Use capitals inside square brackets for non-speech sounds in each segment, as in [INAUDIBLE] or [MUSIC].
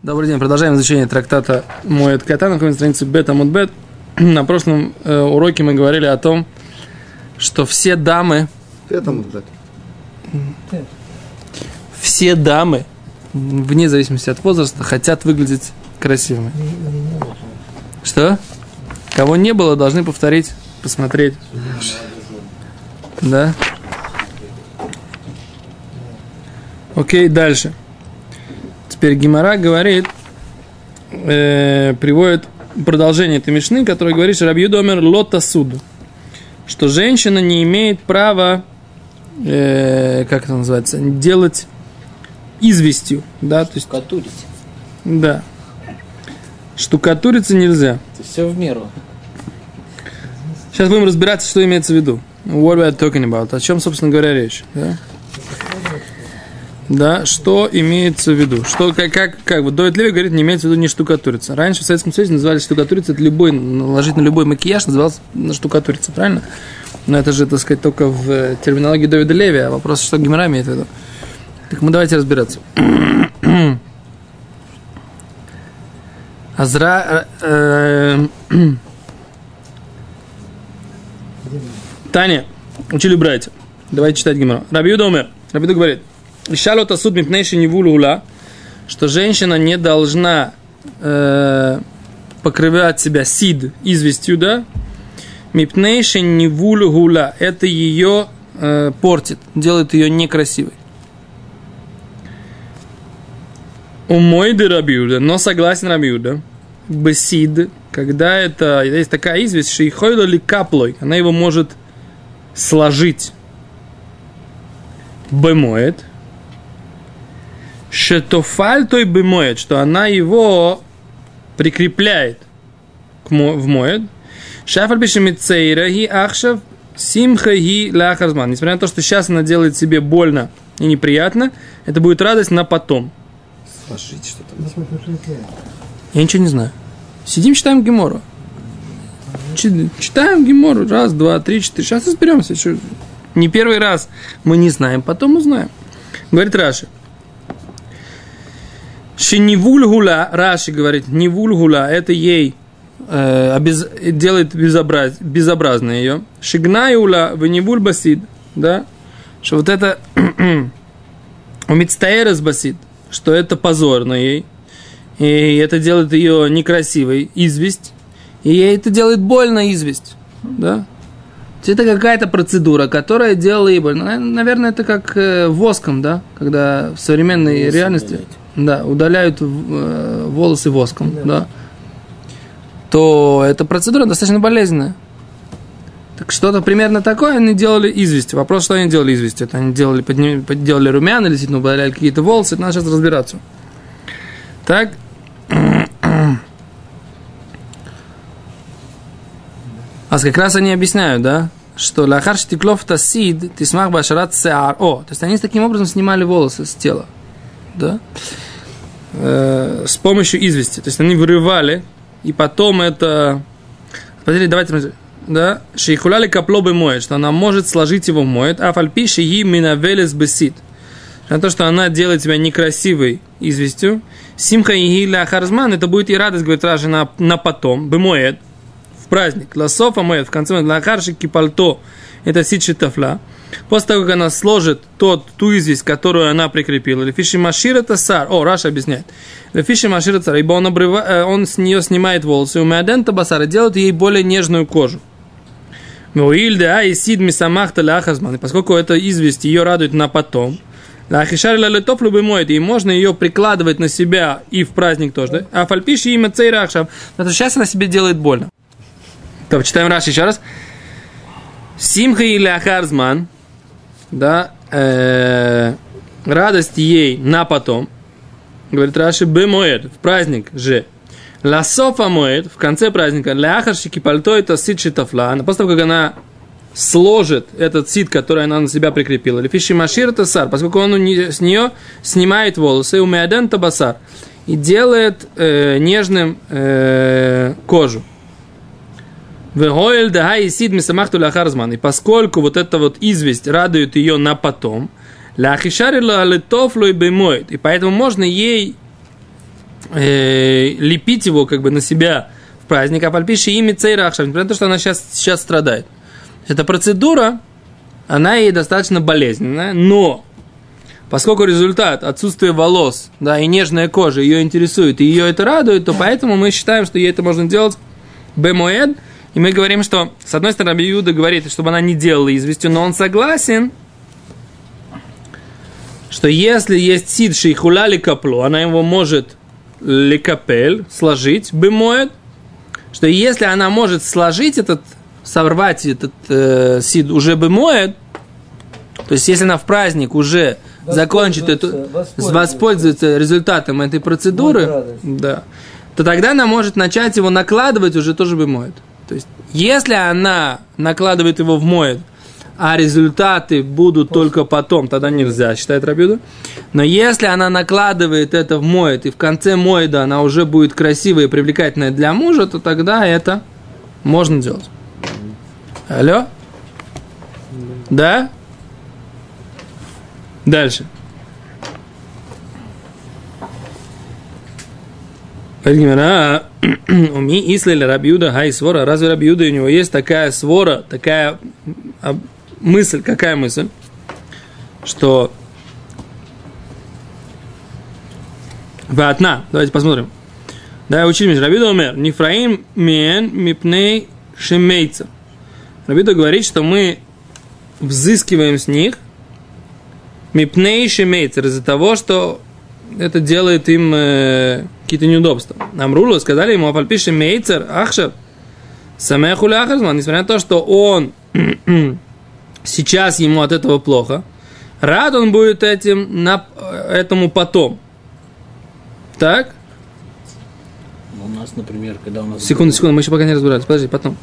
Добрый день, продолжаем изучение трактата Моет Ката на странице Бета Мудбет. [CLEARS THROAT] На прошлом э, уроке мы говорили о том, что все дамы... Это Мудбет. Все дамы, вне зависимости от возраста, хотят выглядеть красивыми. Что? Кого не было, должны повторить, посмотреть. Да? Окей, дальше. Теперь Гимара говорит, э, приводит продолжение этой мишны, который говорит, что Рабью Домер лота суду, что женщина не имеет права, э, как это называется, делать известью, да, то есть, Штукатурить. да, штукатуриться нельзя. Это все в меру. Сейчас будем разбираться, что имеется в виду. What we are talking about. О чем, собственно говоря, речь. Да? Да, что имеется в виду? Что, как, как, как вот Доид Леви говорит, не имеется в виду не штукатурица. Раньше в Советском Союзе называли штукатурица, это любой, наложить на любой макияж назывался на штукатурица, правильно? Но это же, так сказать, только в э, терминологии Довида Леви, а вопрос, что Гимара имеет в виду. Так мы давайте разбираться. Азра... э, э, Таня, учили братья. Давайте читать Гимара. Рабиуда умер. Рабиуда говорит, Шалота суд мипнейши не вулула, что женщина не должна э, покрывать себя сид известью, да? Мипнейши не вулула. Это ее э, портит, делает ее некрасивой. У Мойды Рабиуда, но согласен Рабиуда, бесид, когда это, есть такая известь, что ихойла ли каплой, она его может сложить. Бемоет, Шетофаль той бемоет, что она его прикрепляет к мо, в моет. Шафаль бешемицейра ги ахшав симха ги лахарзман. Несмотря на то, что сейчас она делает себе больно и неприятно, это будет радость на потом. Сложить что-то. Я ничего не знаю. Сидим, читаем Гемору. Чи- Читаем Гемору. Раз, два, три, четыре. Сейчас разберемся. Не первый раз мы не знаем, потом узнаем. Говорит Раши. Шинивульгула, Раши говорит, невульгула, это ей э, обез- делает безобраз, безобразно ее. Шигнаюла, венивуль басид, да, что вот это [CLEARS THROAT] умицтаэрас басид, что это позорно ей, и это делает ее некрасивой, известь, и ей это делает больно известь, да. То есть Это какая-то процедура, которая делала ей больно. Наверное, это как э, воском, да, когда в современной Волосы реальности да, удаляют э, волосы воском, да. то эта процедура достаточно болезненная. Так что-то примерно такое они делали известь. Вопрос, что они делали известь? Это они делали, подня- подделали румяна, или действительно удаляли какие-то волосы, это надо сейчас разбираться. Так. А как раз они объясняют, да, что лахар штиклов тасид, ты смах башарат сеар. О, то есть они таким образом снимали волосы с тела, да, Э, с помощью извести. То есть они вырывали, и потом это... Смотрите, давайте, да, шейхуляли капло бы моет, что она может сложить его моет, а фальпиши и минавелес бесит. На то, что она делает тебя некрасивой известью. Симха и харзман, это будет и радость, говорит Раши, на, на потом, бемоет, в праздник. Ласофа моет, в конце лахарши кипальто, это сичи тафла. После того, как она сложит тот, ту известь, которую она прикрепила, лефиши машира тасар, о, Раша объясняет, лефиши машира тасар, ибо он, обрыва, э, он с нее снимает волосы, у меаден табасара делает ей более нежную кожу. Муильде а и сид мисамахта ляхазман, и поскольку это известь ее радует на потом, Лахишар летов любимоет, и можно ее прикладывать на себя и в праздник тоже? А фальпиши имя цейрахшам, потому что сейчас она себе делает больно. Так, читаем Раши еще раз. Симха и ляхарзман, да, э, радость ей на потом, говорит Раши, бемоет, в праздник же. Ласофа моет, в конце праздника, ляхарщики пальто это сид шитафла, после того, как она сложит этот сид, который она на себя прикрепила. Лефиши машир тасар, поскольку он с нее снимает волосы, у меаден табасар, и делает э, нежным э, кожу. Вегоэль да и сид мисамахту ляхарзман. И поскольку вот эта вот известь радует ее на потом, ляхишарила летофлу и. И поэтому можно ей э, лепить его как бы на себя в праздник, а пальпиши ими цейрахшав, несмотря то, что она сейчас, сейчас страдает. Эта процедура, она ей достаточно болезненная, но поскольку результат отсутствие волос, да, и нежная кожа ее интересует, и ее это радует, то поэтому мы считаем, что ей это можно делать бемоэд, и мы говорим, что, с одной стороны, Раби Юда говорит, чтобы она не делала известью, но он согласен, что если есть сид шейхула каплу, она его может лекапель, сложить, бемоет, что если она может сложить этот, сорвать этот э, сид уже бемоет, то есть если она в праздник уже закончит эту, воспользуется. воспользуется результатом этой процедуры, да, то тогда она может начать его накладывать уже тоже бемоет. То есть если она накладывает его в моет, а результаты будут только потом, тогда нельзя, считает Рабиуда. Но если она накладывает это в моет, и в конце моеда она уже будет красивая и привлекательная для мужа, то тогда это можно делать. Алло? Да? Дальше. Гимара, уми ислили Рабиуда хай свора. Разве Рабиуда у него есть такая свора, такая мысль, какая мысль, что Ватна, давайте посмотрим. Да, учили Рабиуда умер. Нифраим мен мипней шемейца. Рабиуда говорит, что мы взыскиваем с них мипней шемейцер из-за того, что это делает им какие-то неудобства. Амрулу сказали ему, афальпиши мейцер, ахшер, самехули ахарзман, несмотря на то, что он [CLEARS THROAT] сейчас ему от этого плохо, рад он будет этим, на, этому потом. Так? У нас, например, когда у нас... Секунду, секунду, мы еще пока не разбирались. Подожди, потом.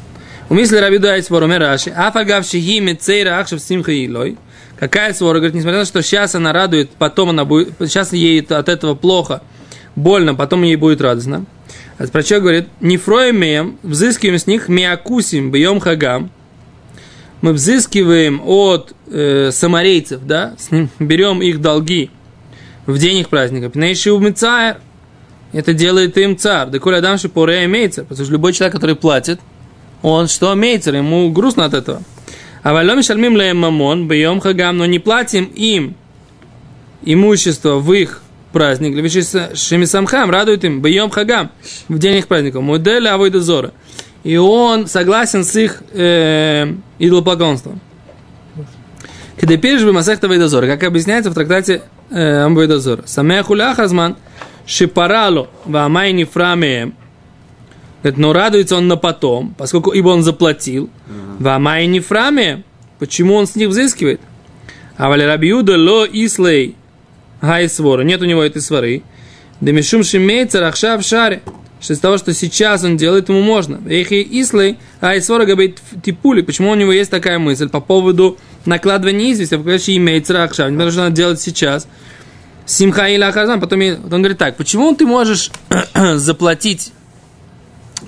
Умисли Рабида и Свора Мераши, афагав шихи мецейра ахшев симха илой. Какая свора? Говорит, несмотря на то, что сейчас она радует, потом она будет, сейчас ей от этого плохо, больно, потом ей будет радостно. А про что говорит? Не фроемеем, взыскиваем с них миакусим бьем хагам. Мы взыскиваем от э, самарейцев, да, с ним берем их долги в день их праздника. Пнейши мецаер. Это делает им царь. Да коля дамши поре имеется. Потому что любой человек, который платит, он что имеется, ему грустно от этого. А валем шальмим мамон, бьем хагам, но не платим им имущество в их праздник, шемисамхам радует им, бьем хагам, в день их праздника, модель авойдозора. И он согласен с их э, идолопоклонством. Когда пишешь бы Масехта Вейдозор, как объясняется в трактате э, Амвейдозор. Самехуля Хазман Шипарало Вамайни Фрамеем. Говорит, но радуется он на потом, поскольку ибо он заплатил. Вамайни Фраме. Почему он с них взыскивает? А вали Рабиуда ло ислей гай свора. Нет у него этой свары. Демишум шимейцер ахшав шаре. Что из того, что сейчас он делает, ему можно. Эхи ислей гай свора габейт типули. Почему у него есть такая мысль по поводу накладывания извести, в включении имеется ахшав. Не что надо делать сейчас. Симха или ахазан. Потом он говорит так, почему ты можешь [CLEARS THROAT] заплатить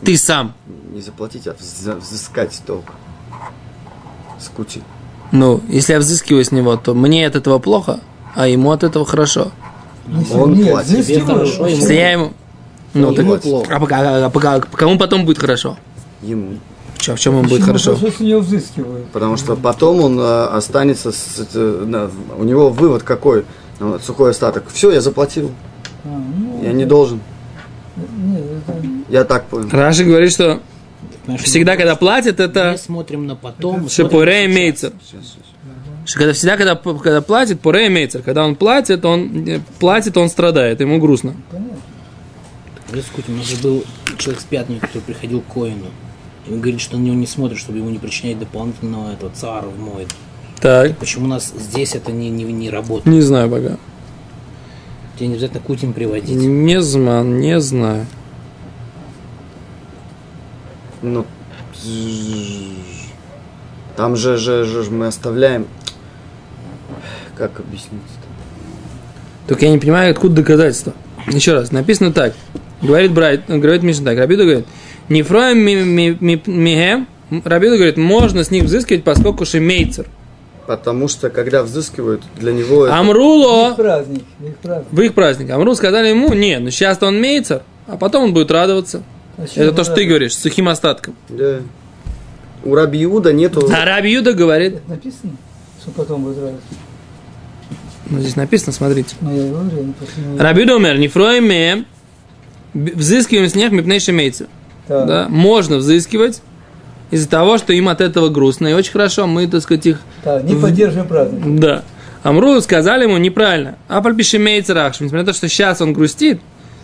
ты сам? Не заплатить, а взыскать долг. С кучи. Ну, если я взыскиваю с него, то мне от этого плохо, а ему от этого хорошо. Он нет, платит. здесь Тебе его- хорошо, ему Если я ему... Ну, Ему так, плохо. а, пока- а, пока- кому потом будет хорошо? Ему. В чем, в чем ему будет хорошо? Потому что потом он э, останется, с, э, на- у него вывод какой, Ну, сухой остаток. Все, я заплатил, А, ну, я не должен. нет, это- Я так понял. Раши говорит, что Понимаешь, всегда, когда платят, мы это смотрим на потом. мы шипуре имеется. Сейчас, сейчас. Что когда всегда, когда, когда платит, поре имеется. Когда он платит, он э, платит, он страдает, ему грустно. Дискуть, у нас же был человек с пятника, который приходил к Коину. И он говорит, что на него не смотрит, чтобы ему не причинять дополнительного этого цара в мой. Так, Почему у нас здесь это не, не, не работает? не знаю пока. Тебе не обязательно Кутин приводить. Не знаю, не знаю. Ну, там же, же, же мы оставляем, как объяснить Только я не понимаю, откуда доказательства. Еще раз, написано так. Говорит Брайт, говорит Мишна так. Рабида говорит, не фроем ми, ми, ми, мигем. Рабида говорит, можно с них взыскивать, поскольку шемейцер. Потому что, когда взыскивают, для него это... Их Амруло праздник, их праздник. в их праздник. Амру сказали ему, не, ну сейчас он мейцер, а потом он будет радоваться. Зачем Это то, что ты говоришь, с сухим остатком. Да. У Раби Иуда нету... А Раби Юда говорит, Это написано, что потом будет радость. Ну здесь написано, смотрите. Ну. Раби Думер, не фроиме, взыскиваем с них мипнейший мейцер. Так. Да, можно взыскивать из-за того, что им от этого грустно. И очень хорошо, мы, так сказать, их... Так, не поддерживаем праздник. Да. Амру сказали ему неправильно. А пальпиши мейцер ахшим. Несмотря на то, что сейчас он грустит,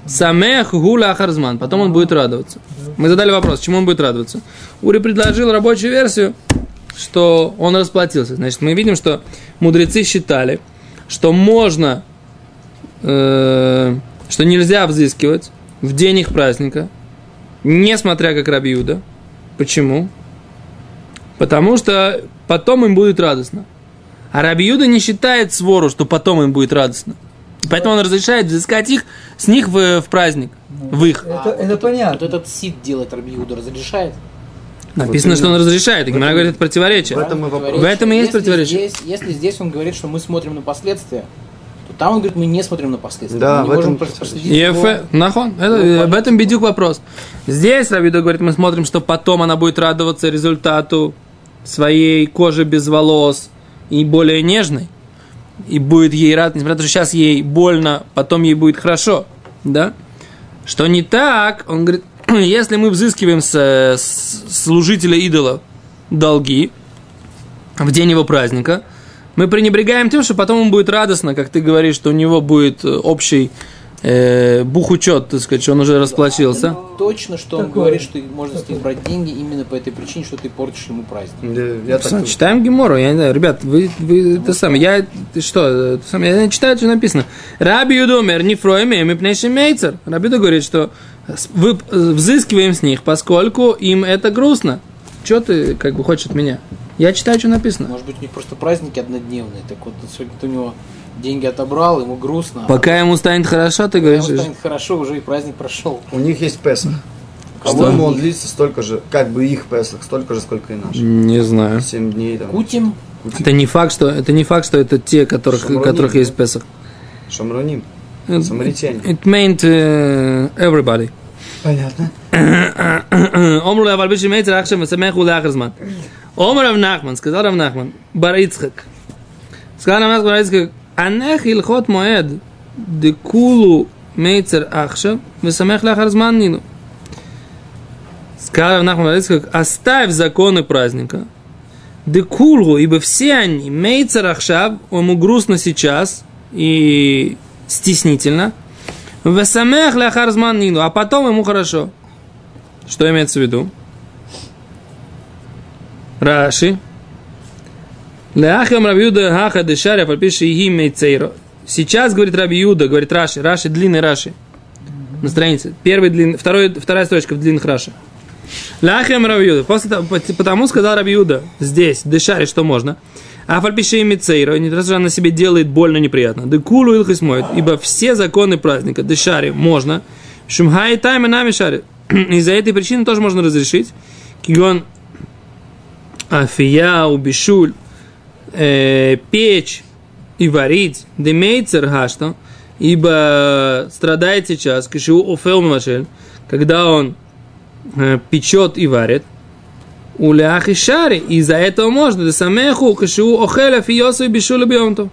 самех гуля ахарзман. Потом он будет радоваться. Мы задали вопрос, чему он будет радоваться. Ури предложил рабочую версию, что он расплатился. Значит, мы видим, что мудрецы считали, что можно, э, что нельзя взыскивать в день их праздника, несмотря как Рабиуда. Почему? Потому что потом им будет радостно. А Рабиуда не считает свору, что потом им будет радостно. Поэтому он разрешает взыскать их с них в, в праздник, в их. Это, А, вот это этот- понятно. Вот этот сид делает Раби Иуда разрешает? Написано, Вот что он разрешает. Гимара говорит, это противоречие. В этом и вопрос. В этом и есть Если противоречие. Здесь, если здесь он говорит, что мы смотрим на последствия, то там он говорит, мы не смотрим на последствия. Да, мы в не можем этом проследить ЕФ, его- нахон. Это, об этом бедюк вопрос. Здесь Равида говорит, мы смотрим, что потом она будет радоваться результату своей кожи без волос и более нежной. И будет ей рад, несмотря на то, что сейчас ей больно, потом ей будет хорошо. Да? Что не так, он говорит, [CLEARS THROAT] если мы взыскиваем с, с служителя идола долги в день его праздника, мы пренебрегаем тем, что потом ему будет радостно, как ты говоришь, что у него будет э, общий э, бухучет, так сказать, что он уже расплатился. Точно, что он Такое. говорит, что можно с них брать деньги именно по этой причине, что ты портишь ему праздник. Да, Я так... Читаем Гемору, я не знаю, ребят, вы, вы это самое, я, ты что, самое, я не читаю, что написано. Раби Юдомер, не фройме, мы пнейший мейцер. Раби говорит, что вы э, взыскиваем с них, поскольку им это грустно. Что ты, как бы, хочешь от меня? Я читаю, что написано. Может быть, у них просто праздники однодневные. Так вот, сегодня у него деньги отобрал, ему грустно. а Пока ему станет хорошо, ты ему говоришь, станет хорошо, уже и праздник прошел. У них есть Песах. Что? По-моему, он длится столько же, как бы их Песах, столько же, сколько и наш. не знаю. Семь дней там. Кутим, Это не факт, что это не факт, что это те, которых, Шамроним, которых есть. Песах. Шамроним. It, Самаритяне. it meant uh, everybody. Понятно. [COUGHS] Омру лавал биши мейцер ахшем весамеху лахарзман. Омр Рав Нахман, сказал Рав Нахман, бар Ицхак. Сказал Рав Нахман, бар Ицхак, анех илхот моэд декулу мейцер ахшем весамех лахарзман нину. Сказал Рав Нахман, бар Ицхак, оставь законы праздника. Декулу, ибо все они, мейцер ахшав, ему грустно сейчас и стеснительно. Весамех лахарзман нину, а потом ему хорошо. Что имеется в виду? Раши. Леахем Рабиуда Хаха Дешаря подпиши и мейцейро. Сейчас, говорит Раби Юда, говорит Раши, Раши, длинный Раши. На странице. Первый длин, второй, вторая строчка в длинных Раши. Лахем Раби Юда. После потому сказал Раби Юда здесь, Дешаре, что можно. А фальпиши и мицейро, не раз она себе делает больно неприятно. Декулу илхис моет, ибо все законы праздника, Дешаре, можно. Шумхай тайм и нами шаре. [CLEARS THROAT] Из-за этой причины тоже можно разрешить. Кигон афия, убишуль, э, печь и варить, демейцер гашто, ибо страдает сейчас, кишу офел машель, когда он э, печет и варит, у ляхи шари, из-за этого можно, самеху, кишу охеля фиосу и бишуля бьемтов.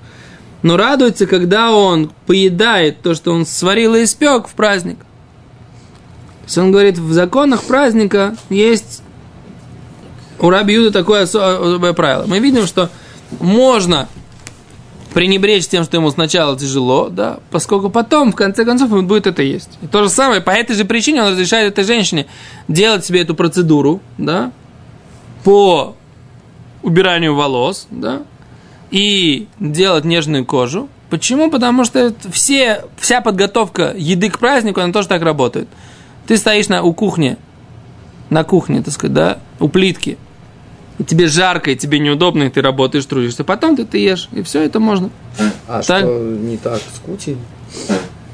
Но радуется, когда он поедает то, что он сварил и испек в праздник. То есть он говорит, в законах праздника есть у Раби Юда такое особое правило. Мы видим, что можно пренебречь тем, что ему сначала тяжело, да, поскольку потом, в конце концов, он будет это есть. И то же самое, по этой же причине он разрешает этой женщине делать себе эту процедуру, да, по убиранию волос, да, и делать нежную кожу. Почему? Потому что все, вся подготовка еды к празднику, она тоже так работает. Ты стоишь на, у кухни, на кухне, так сказать, да, у плитки, и тебе жарко, и тебе неудобно, и ты работаешь, трудишься. Потом ты, ты ешь, и все это можно. А Так. что не так с Кути?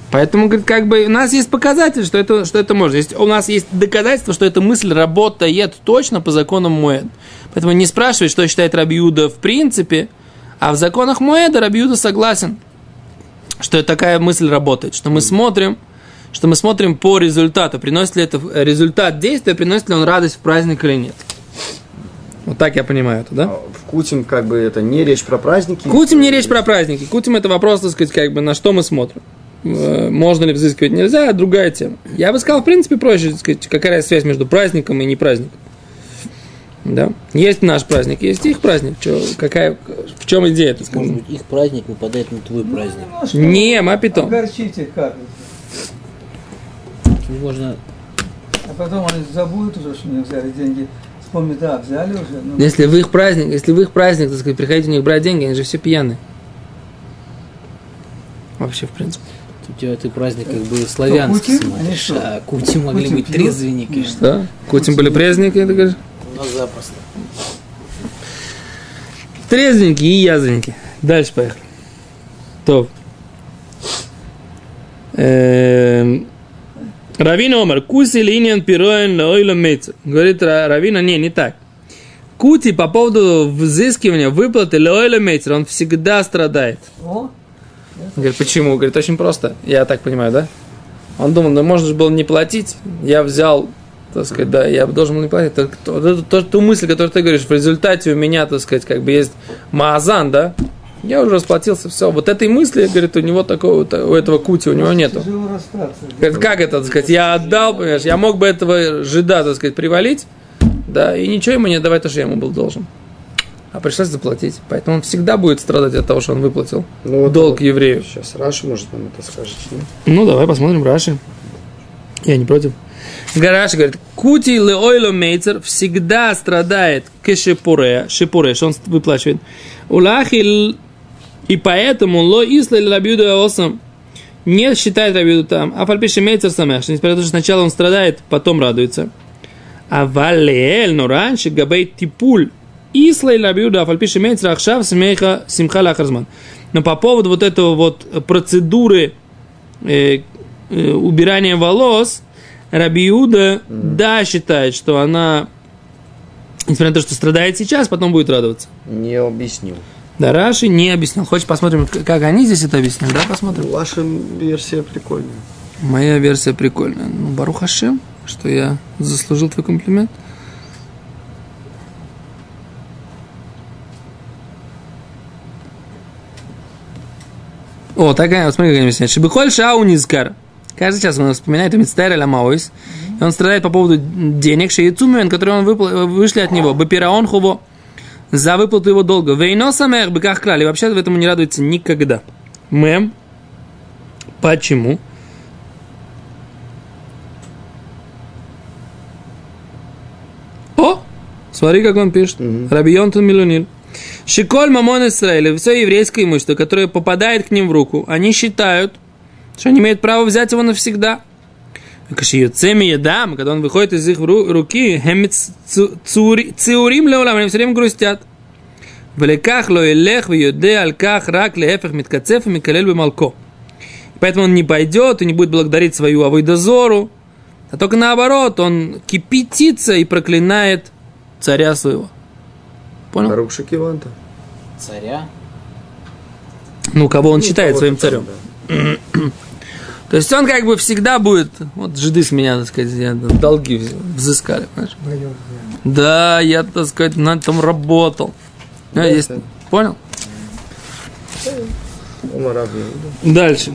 Поэтому, говорит, как бы у нас есть показатель, что это, что это можно. Есть, у нас есть доказательство, что эта мысль работает точно по законам Муэд. Поэтому не спрашивай, что считает Раби Юда в принципе, А в законах Моэда Рабиуда согласен, что такая мысль работает, что мы смотрим, что мы смотрим по результату, приносит ли это результат действия, приносит ли он радость в праздник или нет. Вот так я понимаю это, да? А В Кутим как бы это не речь про праздники. Кутим не речь про праздники. Кутим это вопрос, так сказать, как бы на что мы смотрим. Э, Можно ли взыскивать, нельзя, другая тема. Я бы сказал, в принципе, проще, сказать, какая связь между праздником и не праздником. Да? Есть наш праздник, есть их праздник. Чё, какая, в чем идея, так сказать? Может быть, их праздник выпадает на твой праздник. Ну, а что Не, вы мапитом. Огорчите как. Можно А потом они забудут уже, что не взяли деньги. Вспомнят, да, взяли уже. Ну, Если в их праздник, если в их праздник, так сказать, приходите у них брать деньги, они же все пьяные. Вообще, в принципе. у тебя ты праздник как бы славянский Кутим? Смотришь, что? а Кути могли Кутим быть пьют? трезвенники. Нет. что? Кутим были праздники, ты говоришь? У нас запросто. Трезвенники и язвенники. Дальше поехали. То. Эм, Равина Омар, куси линиян пироен лойло мейцер. Говорит Ра- Равина, не, не так. Кути по поводу взыскивания выплаты лойло мейцер, он всегда страдает. О, Говорит, почему? Говорит, очень просто. Я так понимаю, да? Он думал, ну можно же было не платить. Я взял, так сказать, да, я должен был не платить. Так, то- то- ту мысль, которую ты говоришь, в результате у меня, так сказать, как бы есть маазан, да? Я уже расплатился, все. Вот этой мысли, говорит, у него такого, у этого кути, у него нету. Говорит, как это, так сказать, я отдал, понимаешь, я мог бы этого жида, так сказать, привалить, да, и ничего ему не отдавать, то, что я ему был должен. А пришлось заплатить. Поэтому он всегда будет страдать от того, что он выплатил Ну, вот- долг еврею. Сейчас Раша, может, нам это скажет. нет? Ну, давай посмотрим Раши. Я не против. Гараши говорит, кути леойло мейцер всегда страдает к шипуре, шипуре, что он выплачивает. Улахи и поэтому ло исла или рабиуда осам не считает рабиуду там, а фальпиши мейцер самеш, несмотря на то, что сначала он страдает, потом радуется. А валеэль, но раньше габей типуль исла или рабиуда, а фальпиши мейцер ахшав смеха симха лахарзман. Но по поводу вот этого вот процедуры э, э, убирания волос, Рабиуда, да, считает, что она, несмотря на то, что страдает сейчас, потом будет радоваться. Не объяснил. Да, Раши не объяснил. Хочешь посмотрим, как они здесь это объяснили? Да, посмотрим. Ваша версия прикольная. Моя версия прикольная. Ну, Барух Хашем, что я заслужил твой комплимент. О, такая, вот смотри, как они объясняют. Шибихоль шау низкар. Каждый час он вспоминает Мицтер или Амаойс. И он страдает по поводу денег, шеицумен, которые он выпла- вышли от него. Бапираон хуво. За выплату его долга. Вейно самех быках крали. Вообще в этому не радуется никогда. Мэм. Почему? О! Смотри, как он пишет. Рабион Милуниль. Шиколь Мамон Исраиля, все еврейское имущество, которое попадает к ним в руку, они считают, что они имеют право взять его навсегда. Кашиюцеми едам, когда он выходит из их ру- руки, циурим леолам, они все время грустят. Великах ло илех вьюде алках рак леэфех миткацеф микалель бемалко. Поэтому он не пойдет и не будет благодарить свою авойдозору, а только наоборот, он кипятится и проклинает царя своего. Понял? Барух Шакиванта. Царя. Ну, кого он считает кого-то своим там, царем. да. [CLEARS THROAT] То есть он как бы всегда будет, вот жиды с меня, так сказать, долги вз- взыскали, понимаешь? Да, я, так сказать, на этом работал. Ну, Да, есть- да. Понял? Дальше.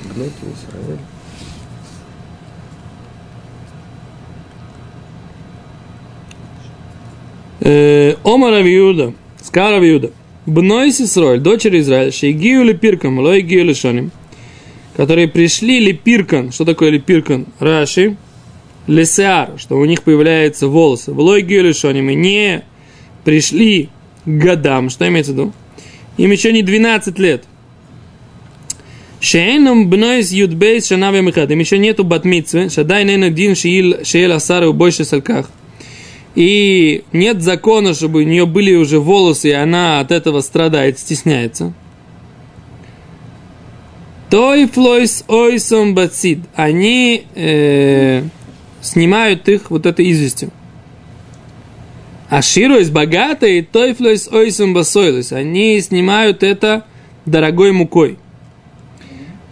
Э, Омар Авиуда, сказал Авиуда, Бной Сисроль, дочери Израиля, Шейгию Лепиркам, Лой Гию Лешоним, которые пришли Лепиркан, что такое Лепиркан? Раши, Лесеар, что у них появляются волосы, в Лой Гию Лешоним, и не пришли годам, что имеется в виду? Им еще не 12 лет. Шейном бнойс юдбейс шанаве михад. Им еще нету батмитсвы. Шадай нейна дин шиил шеел асары у больше салках. И нет закона, чтобы у нее были уже волосы, и она от этого страдает, стесняется. טופלות אותן בסיד. Они э, снимают их вот этой известью. עשירות богатые, טופלות אותן בסולת. Они снимают это дорогой мукой.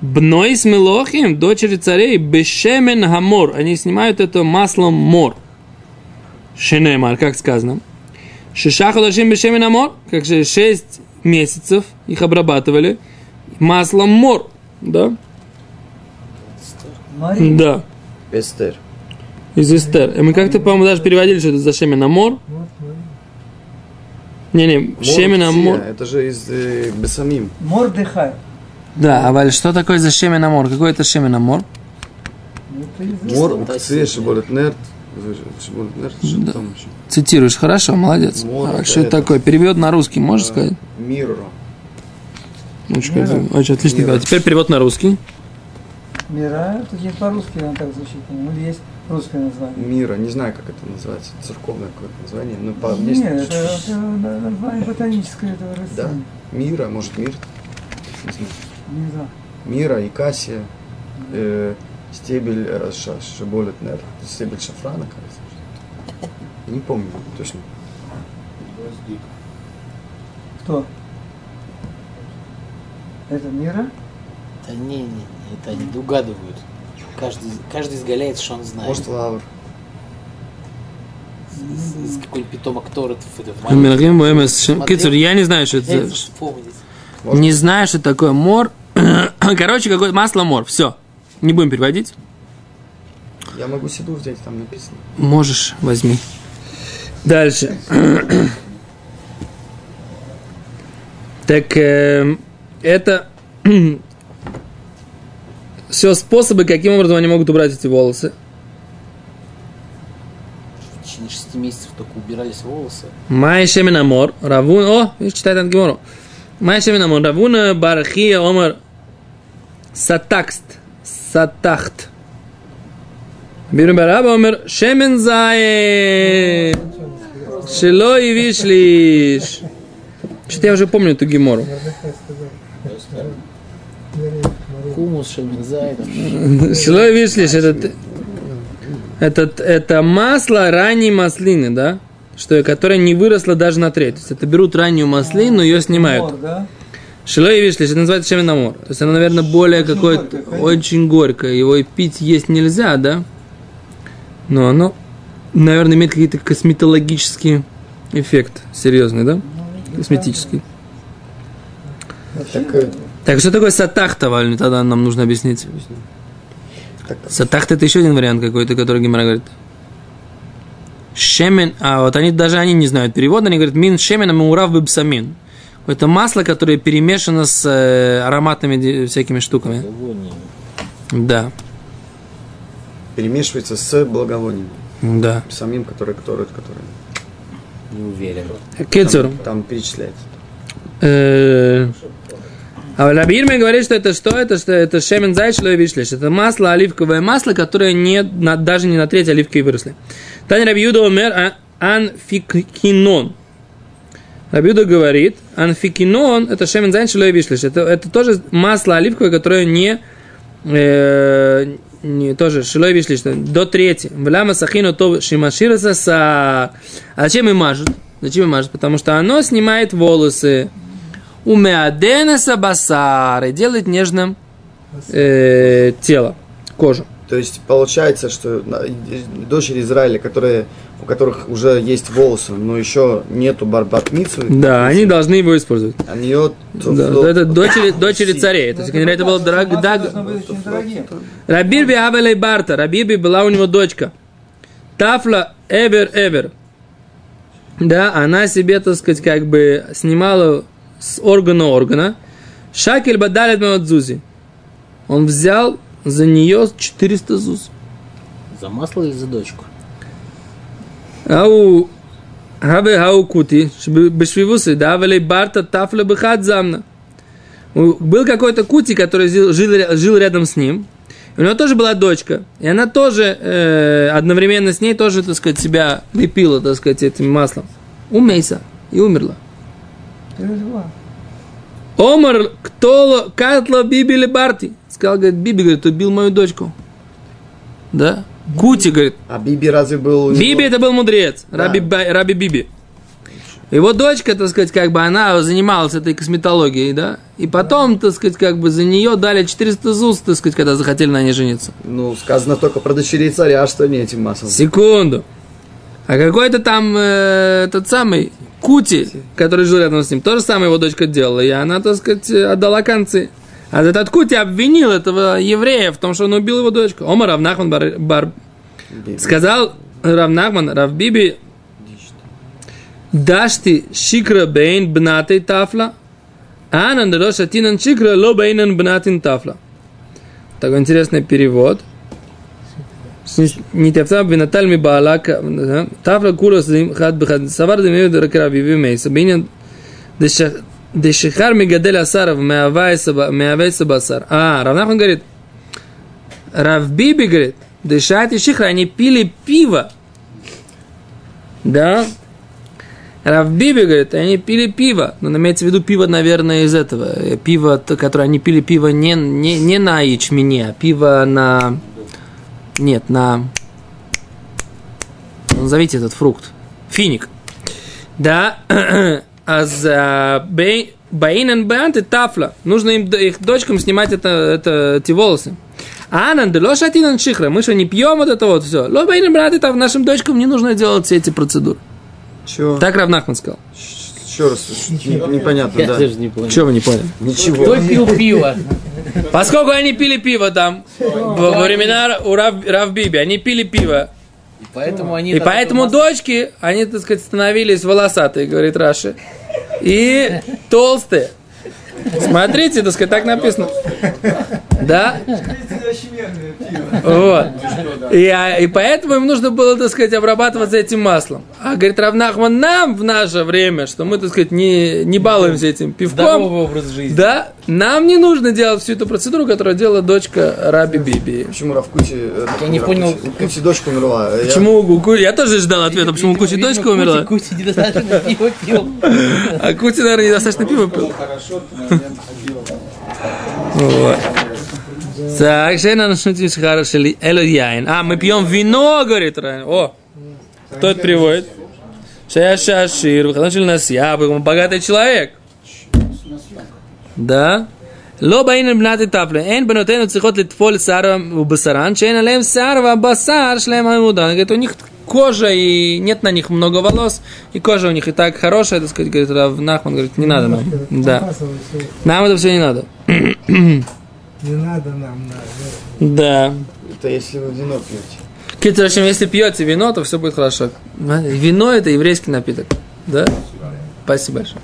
בנות מלכים, дочери царей, בשמן המור. Они снимают это маслом мор. שנאמר, как сказано. ששה חדשים בשמן המור, как же 6 месяцев их обрабатывали маслом мор. Да? Мария. Да. Эстер. Из Эстер. И мы как-то, по-моему, даже переводили, что это за Шемена Мор. Не-не, Шемена Мор, Мор. Это же из э, Бесамим. Мордыхай. Да, а Валь, что такое за Шемена Мор? Какой это Мор? Это из- Мор, Кстати, Укция, Шиболет Нерд. Еще? Цитируешь, хорошо, молодец. Мор, А что это такое? Перевод на русский, можешь сказать? Мирро. Очень, красиво. Очень отлично. Мира. А теперь перевод на русский. Мира, тут есть по-русски, она так звучит, или есть русское название. Мира, не знаю, как это называется, церковное какое-то название, но по Нет, есть- это, это на- название ботаническое этого Да, растения. Мира, может мир, не знаю. Не знаю. Мира, Икасия, э, стебель э, шиболет нер, стебель шафрана, кажется. что-то. Не помню точно. Кто? Это Мира? Да не, не, не, это они угадывают. Каждый, каждый изгаляет, что он знает. Может лавр. С- с какой-нибудь Шем- Смотри. Кицур, я не знаю, что это Не знаю, что такое мор. [COUGHS] Короче, какое масло мор. Все. Не будем переводить. Я могу седу взять, там написано. Можешь, возьми. Дальше. [CLEARS THROAT] Так, эм, это [CLEARS THROAT] все способы, каким образом они могут убрать эти волосы. В течение шести месяцев только убирались волосы. Май шемина мор, равун, о, видишь, читает Ангемору. Май шемина мор, равуна барахия омар сатакст, сатахт. Биру бараба омар шемен зае, шило и вишлиш. Что-то я уже помню эту гемору. Хумус, шельминзай, там, Шило и вишлиш, это, это, это масло ранней маслины, да? Что, которая не выросла даже на треть. То есть это берут раннюю маслину, ее снимают. Мор, да? Шило и вишли, это называется шеменамор. То есть оно, наверное, более какое-то, очень горькое. Его и пить есть нельзя, да? Но оно, наверное, имеет какие-то косметологический эффект серьезный, да? Косметический. Так, Так, что такое сатахта, Валь? Тогда нам нужно объяснить. Сатахта это еще один вариант какой-то, который Гимара говорит. Шемен, а вот они даже они не знают перевода, они говорят мин шемен мурав бибсамин. Это масло, которое перемешано с э, ароматными всякими штуками. благовоние. Да, перемешивается с благовонием. да. Самим, который, который, который Не уверен. Кицур. там перечисляется. Э, А Рабирме говорит, что это что? Это что это шемен зайшло вишлиш. Это масло, оливковое масло, которое не, на- даже не на треть оливки выросли. Тань Рабиуда умер а- анфикинон. Рабиуда говорит, анфикинон это шемен зайшло и вишлиш. Это, это тоже масло оливковое, которое не, э, не тоже шилой вишлиш, до трети. Вляма сахину то шимашираса са... А зачем и мажут? Зачем и мажут? Потому что оно снимает волосы. Умеаденеса басар и делает нежным э, тело, кожу. То есть получается, что дочери Израиля, которые, у которых уже есть волосы, но еще нету барбатмицу, Да, они должны его использовать. они ее Да, это дочери, дочери царей. То есть, это был драг, даг-. Рабирби Авелей Барта. Рабирби была у него дочка. Тафла Эвер Эвер. Да, она себе, так сказать, как бы снимала с органа органа. Шакель Бадалет Мавадзузи. Он взял за нее 400 зуз. За масло или за дочку? Ау Хаве Хау Кути, Бешвивусы, да, Барта Тафла Бехат Замна. Был какой-то Кути, который жил, жил, ря- жил рядом с ним. У него тоже была дочка. И она тоже э, одновременно с ней тоже, так сказать, себя лепила, так сказать, этим маслом. Умейся. И умерла. Омар, кто катла Биби Барти? Сказал, говорит, Биби, говорит, убил мою дочку. Да? Кути, говорит, А Биби разве был... Биби это был мудрец, Да. Раби, Раби Биби. Его дочка, так сказать, как бы она занималась этой косметологией, да? И потом, так сказать, как бы за нее дали 400 ЗУС, так сказать, когда захотели на ней жениться. Ну, сказано только про дочерей царя, что не этим маслом. Секунду. А какой-то там э, тот самый Кути, который жил рядом с ним, то же самое его дочка делала, и она, так сказать, отдала концы. А этот Кути обвинил этого еврея в том, что он убил его дочку. Ома Равнахман бар, бар- Биби. Сказал Равнахман, Равбиби, дашти шикра бейн бнатей тафла, анан дроша тинан шикра ло бейнан бнатин тафла. Такой интересный перевод. נתפסה ונטל מבעלה, תפלה כולו אחד בחד, סבר דמי דרק רבי ומייסה, בעניין Дешихар Мегадель Асаров а Меавайса Басар. А, Равнахан говорит, Равбиби говорит, Дышат и Шихра, они пили пиво. Да? Равбиби говорит, они пили пиво. Но ну, имеется в виду пиво, наверное, из этого. Пиво, которое они пили пиво не, не, не на ячмене, а пиво на... Нет, на... Назовите этот фрукт. Финик. Да, [CLEARS THROAT] А за Баинен Беант и Тафла. Нужно им, их дочкам снимать это, это, эти волосы. Анан, да лошатинан шихра. Мы что, не пьем вот это вот все? Ло Баинен Беант и Тафла. Нашим дочкам не нужно делать все эти процедуры. Чего? Так Равнахман сказал. Еще раз, не- непонятно, Я да. даже не понял. Чего вы не поняли? Ничего. Кто пил пиво? Поскольку они пили пиво там, во времена у Рав, Рав Биби, они пили пиво. И поэтому они... И поэтому дочки, они, так сказать, становились волосатые, говорит Раши. И толстые. Смотрите, так сказать, так написано. Да? Вот. И, а, и поэтому им нужно было, так сказать, обрабатываться этим маслом. А говорит Равнахман, нам в наше время, что мы, так сказать, не, не балуемся этим пивком, Здоровый образ жизни. да, нам не нужно делать всю эту процедуру, которую делала дочка Раби Биби. Почему Равкути... э, Я не понял. Кути дочка умерла. Я- Почему у Ку- Я тоже ждал ответа, почему Кучи Видимо, дочка умерла. Кути, Кути недостаточно пиво пил. [LAUGHS] А Кути, наверное, недостаточно пива пил. Вот. Так, Шейна нашутим шхара шели эло яин. А, мы пьем вино, говорит Райан. О, кто это приводит? Шея шашир, выходной шели нас я, он богатый человек Да? לא באין בנת תפלה, אין בנותינו צריכות לטפול שיער ובשרן, שאין עליהם שיער והבשר שלהם הממודן. Говорит, у них кожа и нет на них много волос, и кожа у них и так хорошая, так сказать, говорит, Рав Нахман, говорит, не надо нам. Да. Нам это все не надо. Не надо нам, надо. Да. Это если вы вино пьете. Кстати, в общем, если пьете вино, то все будет хорошо. Вино это еврейский напиток. Да? Спасибо большое.